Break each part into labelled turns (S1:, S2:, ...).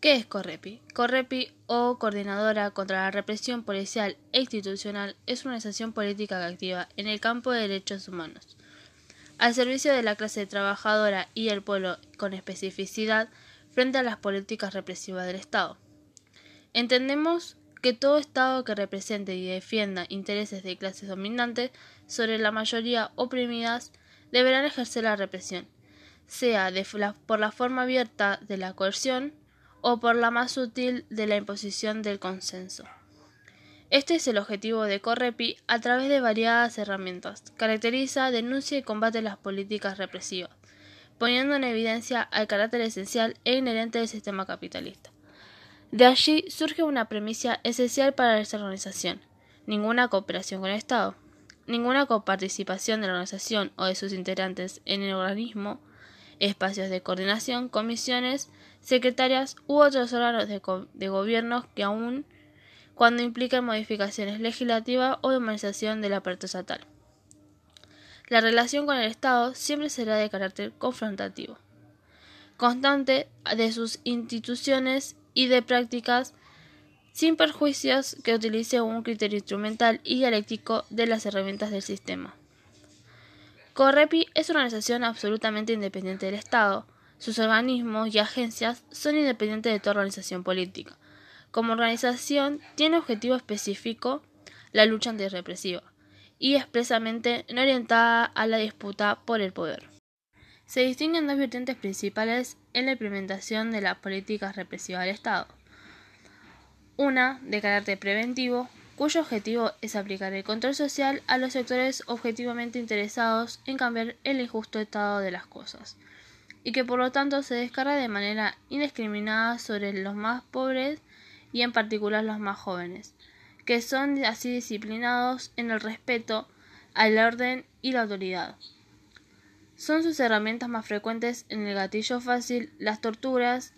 S1: ¿Qué es Correpi? Correpi, o Coordinadora contra la Represión Policial e Institucional, es una organización política activa en el campo de derechos humanos, al servicio de la clase trabajadora y el pueblo con especificidad frente a las políticas represivas del Estado. Entendemos que todo Estado que represente y defienda intereses de clases dominantes sobre la mayoría oprimidas deberán ejercer la represión, sea por la forma abierta de la coerción, o por la más útil de la imposición del consenso. Este es el objetivo de Correpi a través de variadas herramientas. Caracteriza, denuncia y combate las políticas represivas, poniendo en evidencia el carácter esencial e inherente del sistema capitalista. De allí surge una premisa esencial para esta organización: ninguna cooperación con el Estado, ninguna coparticipación de la organización o de sus integrantes en el organismo, espacios de coordinación, comisiones, secretarias u otros órganos de, gobierno que aún cuando impliquen modificaciones legislativas o de humanización del aparato estatal. La relación con el Estado siempre será de carácter confrontativo, constante de sus instituciones y de prácticas sin perjuicios que utilice un criterio instrumental y dialéctico de las herramientas del sistema. Correpi es una organización absolutamente independiente del Estado, sus organismos y agencias son independientes de toda organización política. Como organización tiene objetivo específico la lucha antirrepresiva y expresamente no orientada a la disputa por el poder. Se distinguen dos vertientes principales en la implementación de las políticas represivas del Estado. Una de carácter preventivo, cuyo objetivo es aplicar el control social a los sectores objetivamente interesados en cambiar el injusto estado de las cosas y que por lo tanto se descarga de manera indiscriminada sobre los más pobres y en particular los más jóvenes, que son así disciplinados en el respeto al orden y la autoridad. Son sus herramientas más frecuentes en el gatillo fácil, las torturas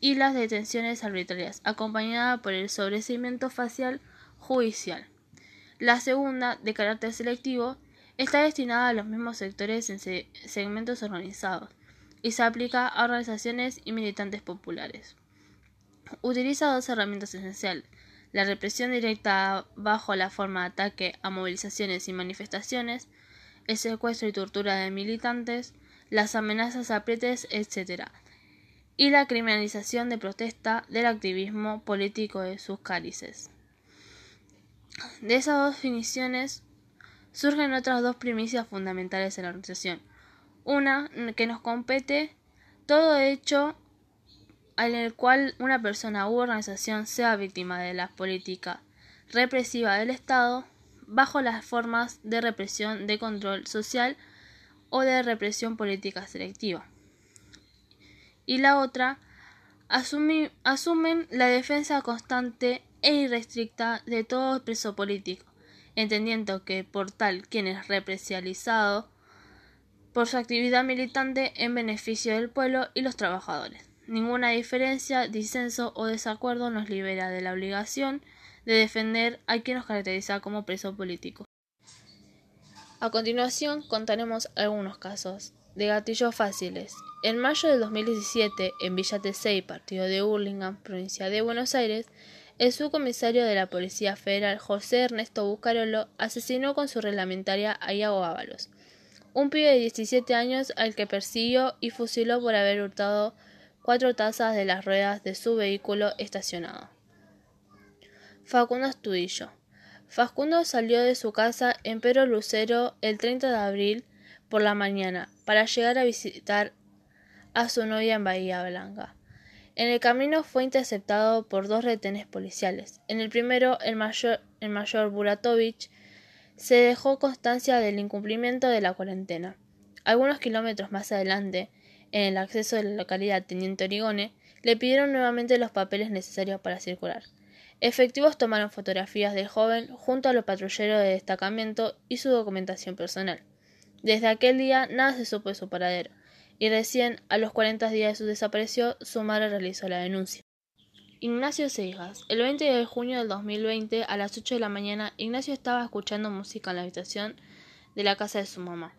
S1: y las detenciones arbitrarias, acompañada por el sobrecimiento facial judicial. La segunda, de carácter selectivo, está destinada a los mismos sectores en segmentos organizados, y se aplica a organizaciones y militantes populares. Utiliza dos herramientas esenciales, la represión directa bajo la forma de ataque a movilizaciones y manifestaciones, el secuestro y tortura de militantes, las amenazas, aprietes, etc., y la criminalización de protesta del activismo político de sus cálices. De esas dos definiciones surgen otras dos primicias fundamentales en la organización. Una que nos compete todo hecho en el cual una persona u organización sea víctima de la política represiva del Estado bajo las formas de represión de control social o de represión política selectiva. Y la otra, asumen la defensa constante e irrestricta de todo preso político, entendiendo que por tal quien es represializado por su actividad militante en beneficio del pueblo y los trabajadores. Ninguna diferencia, disenso o desacuerdo nos libera de la obligación de defender a quien nos caracteriza como preso político. A continuación contaremos algunos casos de gatillos fáciles. En mayo de 2017, en Villa Tesey, partido de Hurlingham, provincia de Buenos Aires, el subcomisario de la Policía Federal José Ernesto Bucarolo asesinó con su reglamentaria a Iago Ábalos, un pibe de 17 años al que persiguió y fusiló por haber hurtado cuatro tazas de las ruedas de su vehículo estacionado. Facundo Astudillo. Facundo salió de su casa en Pedro Lucero el 30 de abril por la mañana para llegar a visitar a su novia en Bahía Blanca. En el camino fue interceptado por dos retenes policiales. En el primero, el mayor, el Buratovich se dejó constancia del incumplimiento de la cuarentena. Algunos kilómetros más adelante, en el acceso de la localidad Teniente Origone, le pidieron nuevamente los papeles necesarios para circular. Efectivos tomaron fotografías del joven junto a los patrulleros de destacamento y su documentación personal. Desde aquel día nada se supo de su paradero, y recién a los 40 días de su desaparición su madre realizó la denuncia. Ignacio Seijas. El 20 de junio del 2020, a las 8 de la mañana, Ignacio estaba escuchando música en la habitación de la casa de su mamá.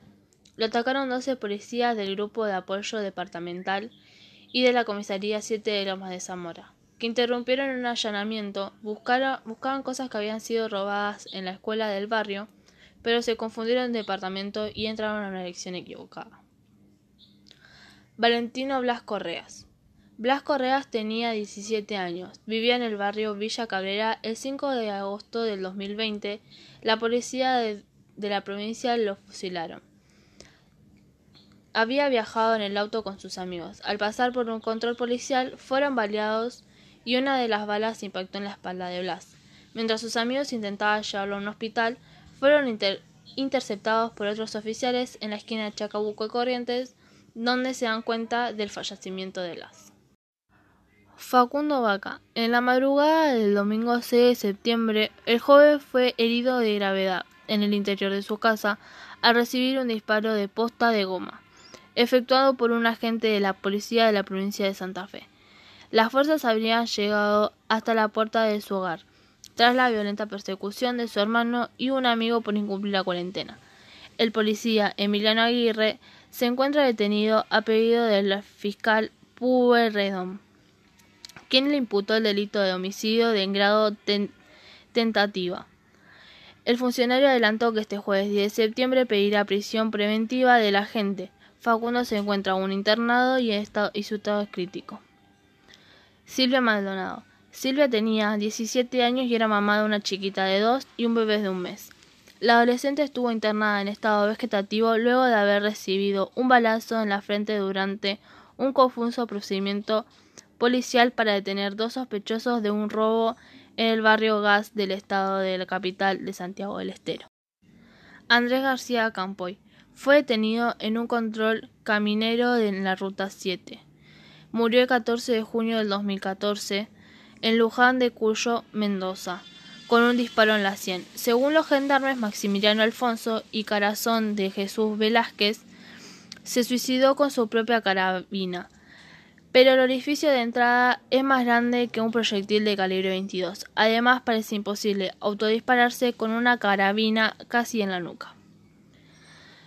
S1: Lo atacaron 12 policías del grupo de apoyo departamental y de la Comisaría 7 de Lomas de Zamora, que interrumpieron un allanamiento, buscaban cosas que habían sido robadas en la escuela del barrio, pero se confundieron de departamento y entraron a una dirección equivocada. Valentino Blas Correas. Blas Correas tenía 17 años, vivía en el barrio Villa Cabrera. El 5 de agosto del 2020, la policía de, la provincia lo fusilaron. Había viajado en el auto con sus amigos. Al pasar por un control policial, fueron baleados y una de las balas impactó en la espalda de Blas. Mientras sus amigos intentaban llevarlo a un hospital, fueron interceptados por otros oficiales en la esquina de Chacabuco y Corrientes, donde se dan cuenta del fallecimiento de Blas. Facundo Vaca. En la madrugada del domingo 6 de septiembre, el joven fue herido de gravedad en el interior de su casa al recibir un disparo de posta de goma efectuado por un agente de la policía de la provincia de Santa Fe. Las fuerzas habrían llegado hasta la puerta de su hogar, tras la violenta persecución de su hermano y un amigo por incumplir la cuarentena. El policía Emiliano Aguirre se encuentra detenido a pedido del fiscal Pueyrredón, quien le imputó el delito de homicidio de grado tentativa. El funcionario adelantó que este jueves 10 de septiembre pedirá prisión preventiva del agente, Facundo se encuentra aún internado y, y su estado es crítico. Silvia Maldonado. Silvia tenía 17 años y era mamá de una chiquita de dos y un bebé de un mes. La adolescente estuvo internada en estado vegetativo luego de haber recibido un balazo en la frente durante un confuso procedimiento policial para detener dos sospechosos de un robo en el barrio Gas del estado de la capital de Santiago del Estero. Andrés García Campoy. Fue detenido en un control caminero en la Ruta 7. Murió el 14 de junio del 2014 en Luján de Cuyo, Mendoza, con un disparo en la sien. Según los gendarmes Maximiliano Alfonso y Carazón de Jesús Velázquez, se suicidó con su propia carabina, pero el orificio de entrada es más grande que un proyectil de calibre 22. Además, parece imposible autodispararse con una carabina casi en la nuca.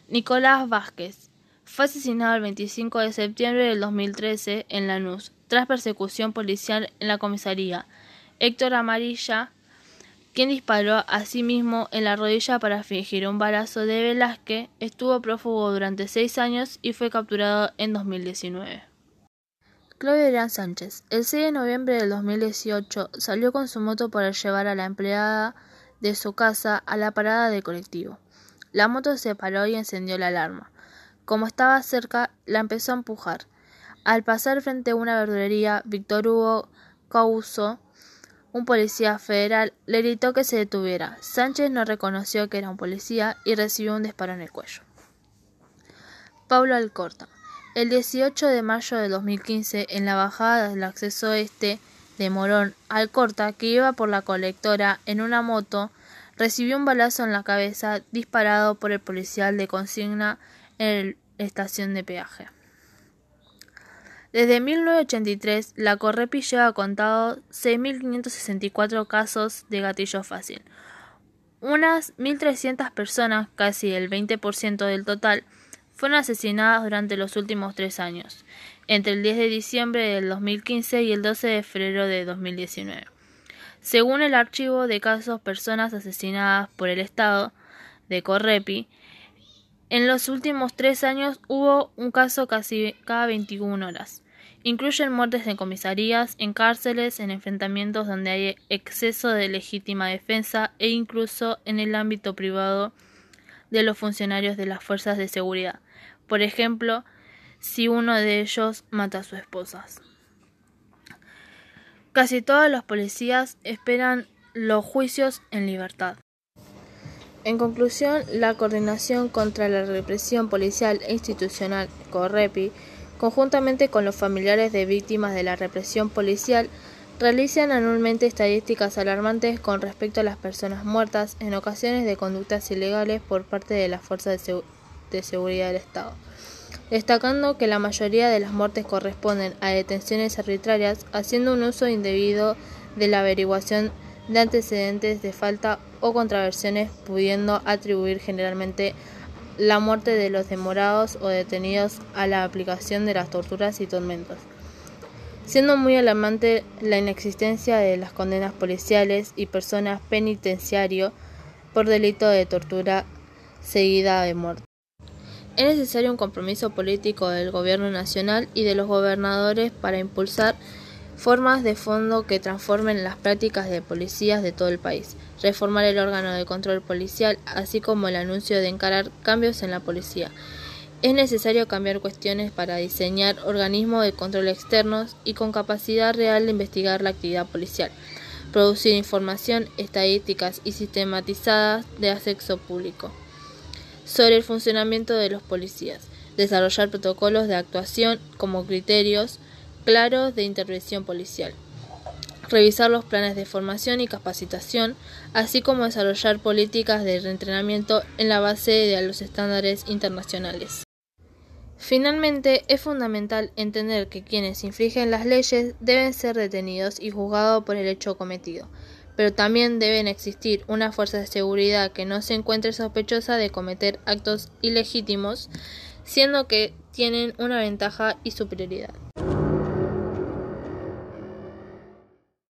S1: Nicolás Vázquez fue asesinado el 25 de septiembre del 2013 en Lanús, tras persecución policial en la comisaría. Héctor Amarilla, quien disparó a sí mismo en la rodilla para fingir un balazo de Velázquez, estuvo prófugo durante seis años y fue capturado en 2019. Claudio Adrián Sánchez. El 6 de noviembre del 2018 salió con su moto para llevar a la empleada de su casa a la parada de colectivo. La moto se paró y encendió la alarma. Como estaba cerca, la empezó a empujar. Al pasar frente a una verdulería, Víctor Hugo Causo, un policía federal, le gritó que se detuviera. Sánchez no reconoció que era un policía y recibió un disparo en el cuello. Pablo Alcorta. El 18 de mayo de 2015, en la bajada del acceso este de Morón, Alcorta, que iba por la colectora en una moto, recibió un balazo en la cabeza disparado por el policial de consigna en la estación de peaje. Desde 1983, la Correpi lleva contado 6.564 casos de gatillo fácil. Unas 1.300 personas, casi el 20% del total, fueron asesinadas durante los últimos tres años, entre el 10 de diciembre del 2015 y el 12 de febrero de 2019. Según el archivo de casos personas asesinadas por el Estado de Correpi, en los últimos tres años hubo un caso casi cada 21 horas. Incluyen muertes en comisarías, en cárceles, en enfrentamientos donde hay exceso de legítima defensa e incluso en el ámbito privado de los funcionarios de las fuerzas de seguridad. Por ejemplo, si uno de ellos mata a su esposa. Casi todos los policías esperan los juicios en libertad. En conclusión, la Coordinación contra la Represión Policial e Institucional, CORREPI, conjuntamente con los familiares de víctimas de la represión policial, realizan anualmente estadísticas alarmantes con respecto a las personas muertas en ocasiones de conductas ilegales por parte de las fuerzas de, de seguridad del Estado destacando que la mayoría de las muertes corresponden a detenciones arbitrarias, haciendo un uso indebido de la averiguación de antecedentes de falta o contraversiones, pudiendo atribuir generalmente la muerte de los demorados o detenidos a la aplicación de las torturas y tormentos. siendo muy alarmante la inexistencia de las condenas policiales y personas penitenciario por delito de tortura seguida de muerte. Es necesario un compromiso político del Gobierno nacional y de los gobernadores para impulsar formas de fondo que transformen las prácticas de policías de todo el país, reformar el órgano de control policial, así como el anuncio de encarar cambios en la policía. Es necesario cambiar cuestiones para diseñar organismos de control externos y con capacidad real de investigar la actividad policial, producir información, estadísticas y sistematizadas de acceso público sobre el funcionamiento de los policías, desarrollar protocolos de actuación como criterios claros de intervención policial, revisar los planes de formación y capacitación, así como desarrollar políticas de reentrenamiento en la base de los estándares internacionales. Finalmente, es fundamental entender que quienes infringen las leyes deben ser detenidos y juzgados por el hecho cometido, pero también deben existir una fuerza de seguridad que no se encuentre sospechosa de cometer actos ilegítimos, siendo que tienen una ventaja y superioridad.